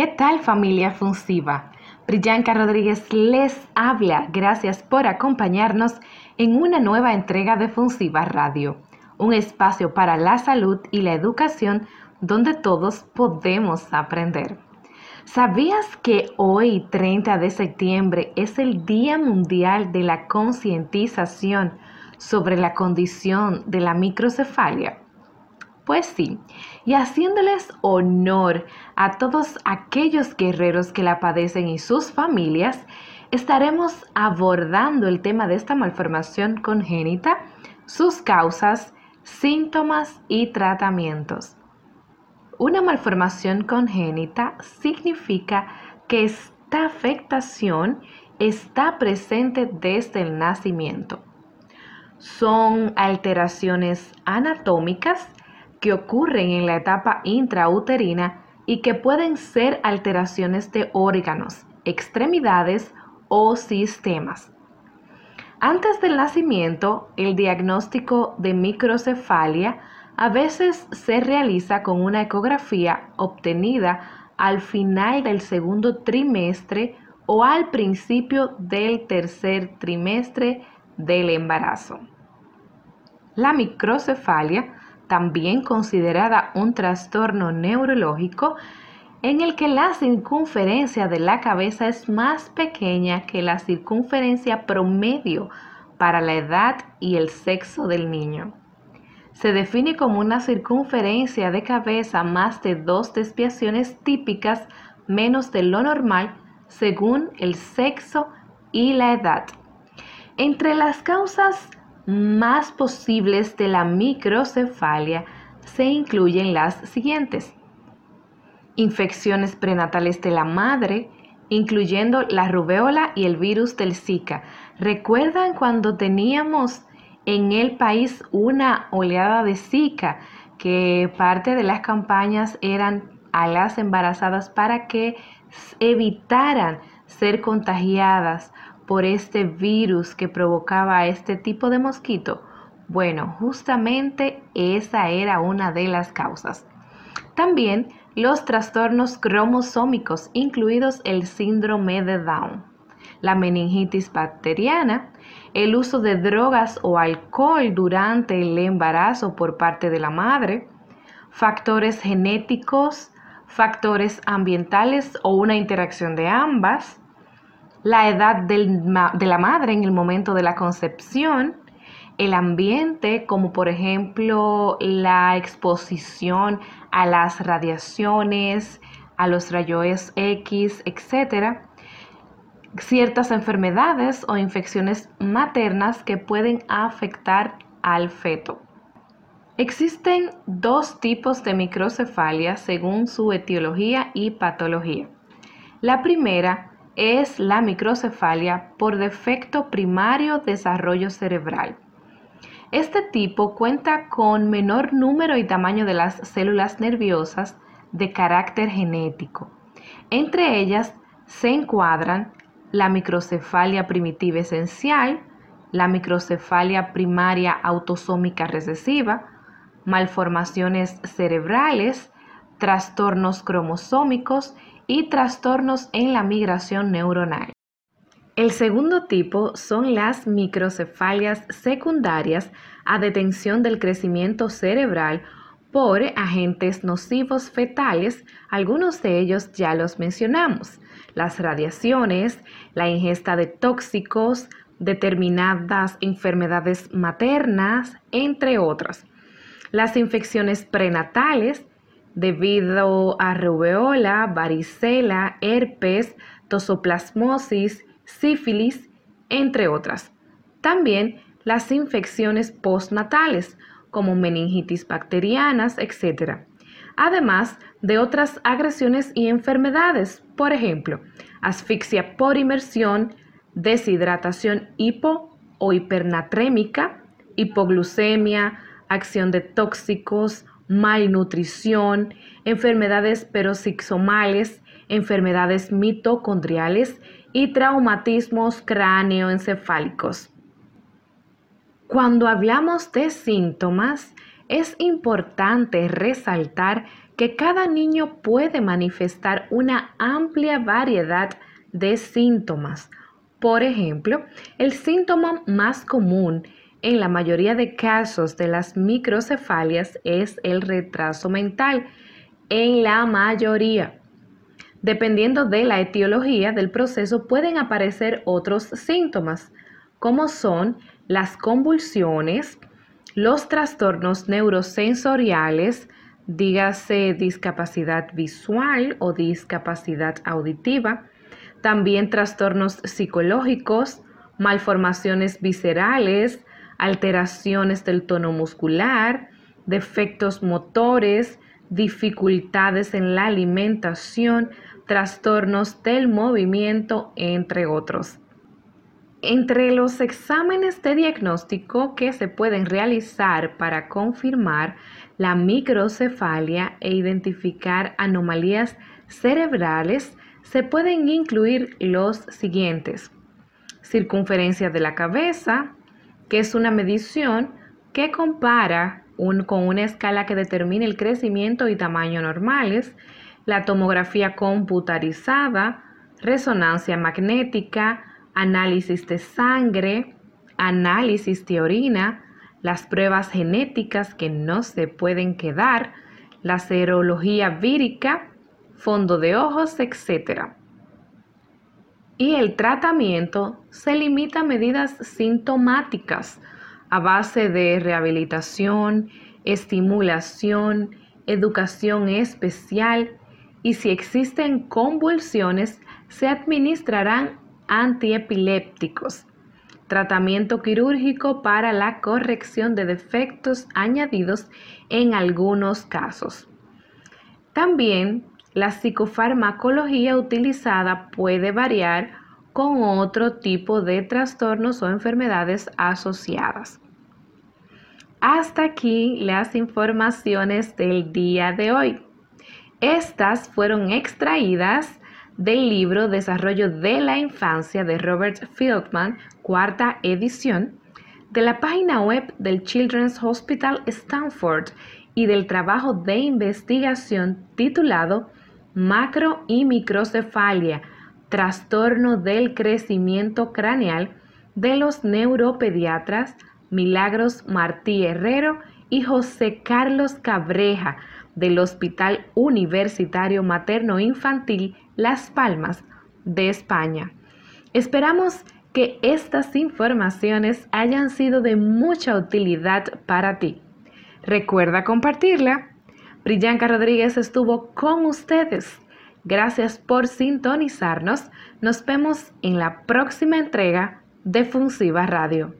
¿Qué tal familia funsiva? Brillanca Rodríguez les habla. Gracias por acompañarnos en una nueva entrega de Funsiva Radio, un espacio para la salud y la educación donde todos podemos aprender. ¿Sabías que hoy, 30 de septiembre, es el Día Mundial de la Concientización sobre la condición de la microcefalia? Pues sí, y haciéndoles honor a todos aquellos guerreros que la padecen y sus familias, estaremos abordando el tema de esta malformación congénita, sus causas, síntomas y tratamientos. Una malformación congénita significa que esta afectación está presente desde el nacimiento. Son alteraciones anatómicas que ocurren en la etapa intrauterina y que pueden ser alteraciones de órganos, extremidades o sistemas. Antes del nacimiento, el diagnóstico de microcefalia a veces se realiza con una ecografía obtenida al final del segundo trimestre o al principio del tercer trimestre del embarazo. La microcefalia también considerada un trastorno neurológico en el que la circunferencia de la cabeza es más pequeña que la circunferencia promedio para la edad y el sexo del niño. Se define como una circunferencia de cabeza más de dos desviaciones típicas menos de lo normal según el sexo y la edad. Entre las causas más posibles de la microcefalia se incluyen las siguientes. Infecciones prenatales de la madre, incluyendo la rubeola y el virus del Zika. ¿Recuerdan cuando teníamos en el país una oleada de Zika que parte de las campañas eran a las embarazadas para que evitaran ser contagiadas por este virus que provocaba este tipo de mosquito? Bueno, justamente esa era una de las causas. También los trastornos cromosómicos, incluidos el síndrome de Down, la meningitis bacteriana, el uso de drogas o alcohol durante el embarazo por parte de la madre, factores genéticos, factores ambientales o una interacción de ambas, la edad de la madre en el momento de la concepción, el ambiente, como por ejemplo la exposición a las radiaciones, a los rayos X, etc. Ciertas enfermedades o infecciones maternas que pueden afectar al feto. Existen dos tipos de microcefalia según su etiología y patología. La primera es la microcefalia por defecto primario desarrollo cerebral. Este tipo cuenta con menor número y tamaño de las células nerviosas de carácter genético. Entre ellas se encuadran la microcefalia primitiva esencial, la microcefalia primaria autosómica recesiva, malformaciones cerebrales, trastornos cromosómicos y trastornos en la migración neuronal. El segundo tipo son las microcefalias secundarias a detención del crecimiento cerebral por agentes nocivos fetales, algunos de ellos ya los mencionamos, las radiaciones, la ingesta de tóxicos, determinadas enfermedades maternas, entre otras. Las infecciones prenatales, debido a rubeola, varicela, herpes, tosoplasmosis, sífilis, entre otras. También las infecciones postnatales, como meningitis bacterianas, etc. Además de otras agresiones y enfermedades, por ejemplo, asfixia por inmersión, deshidratación hipo o hipernatrémica, hipoglucemia, acción de tóxicos, malnutrición, enfermedades peroxisomales, enfermedades mitocondriales y traumatismos cráneoencefálicos. Cuando hablamos de síntomas, es importante resaltar que cada niño puede manifestar una amplia variedad de síntomas. Por ejemplo, el síntoma más común en la mayoría de casos de las microcefalias es el retraso mental, en la mayoría. Dependiendo de la etiología del proceso pueden aparecer otros síntomas, como son las convulsiones, los trastornos neurosensoriales, dígase discapacidad visual o discapacidad auditiva, también trastornos psicológicos, malformaciones viscerales, alteraciones del tono muscular, defectos motores, dificultades en la alimentación, trastornos del movimiento, entre otros. Entre los exámenes de diagnóstico que se pueden realizar para confirmar la microcefalia e identificar anomalías cerebrales, se pueden incluir los siguientes. Circunferencia de la cabeza, que es una medición que compara con una escala que determina el crecimiento y tamaño normales, la tomografía computarizada, resonancia magnética, análisis de sangre, análisis de orina, las pruebas genéticas que no se pueden quedar, la serología vírica, fondo de ojos, etc. Y el tratamiento se limita a medidas sintomáticas a base de rehabilitación, estimulación, educación especial y si existen convulsiones se administrarán antiepilépticos, tratamiento quirúrgico para la corrección de defectos añadidos en algunos casos. También la psicofarmacología utilizada puede variar con otro tipo de trastornos o enfermedades asociadas. Hasta aquí las informaciones del día de hoy. Estas fueron extraídas del libro Desarrollo de la Infancia de Robert Fieldman, cuarta edición, de la página web del Children's Hospital Stanford y del trabajo de investigación titulado Macro y microcefalia, trastorno del crecimiento craneal de los neuropediatras Milagros Martí Herrero y José Carlos Cabreja del Hospital Universitario Materno Infantil Las Palmas de España. Esperamos que estas informaciones hayan sido de mucha utilidad para ti. Recuerda compartirla. Brillanca Rodríguez estuvo con ustedes. Gracias por sintonizarnos. Nos vemos en la próxima entrega de Funsiva Radio.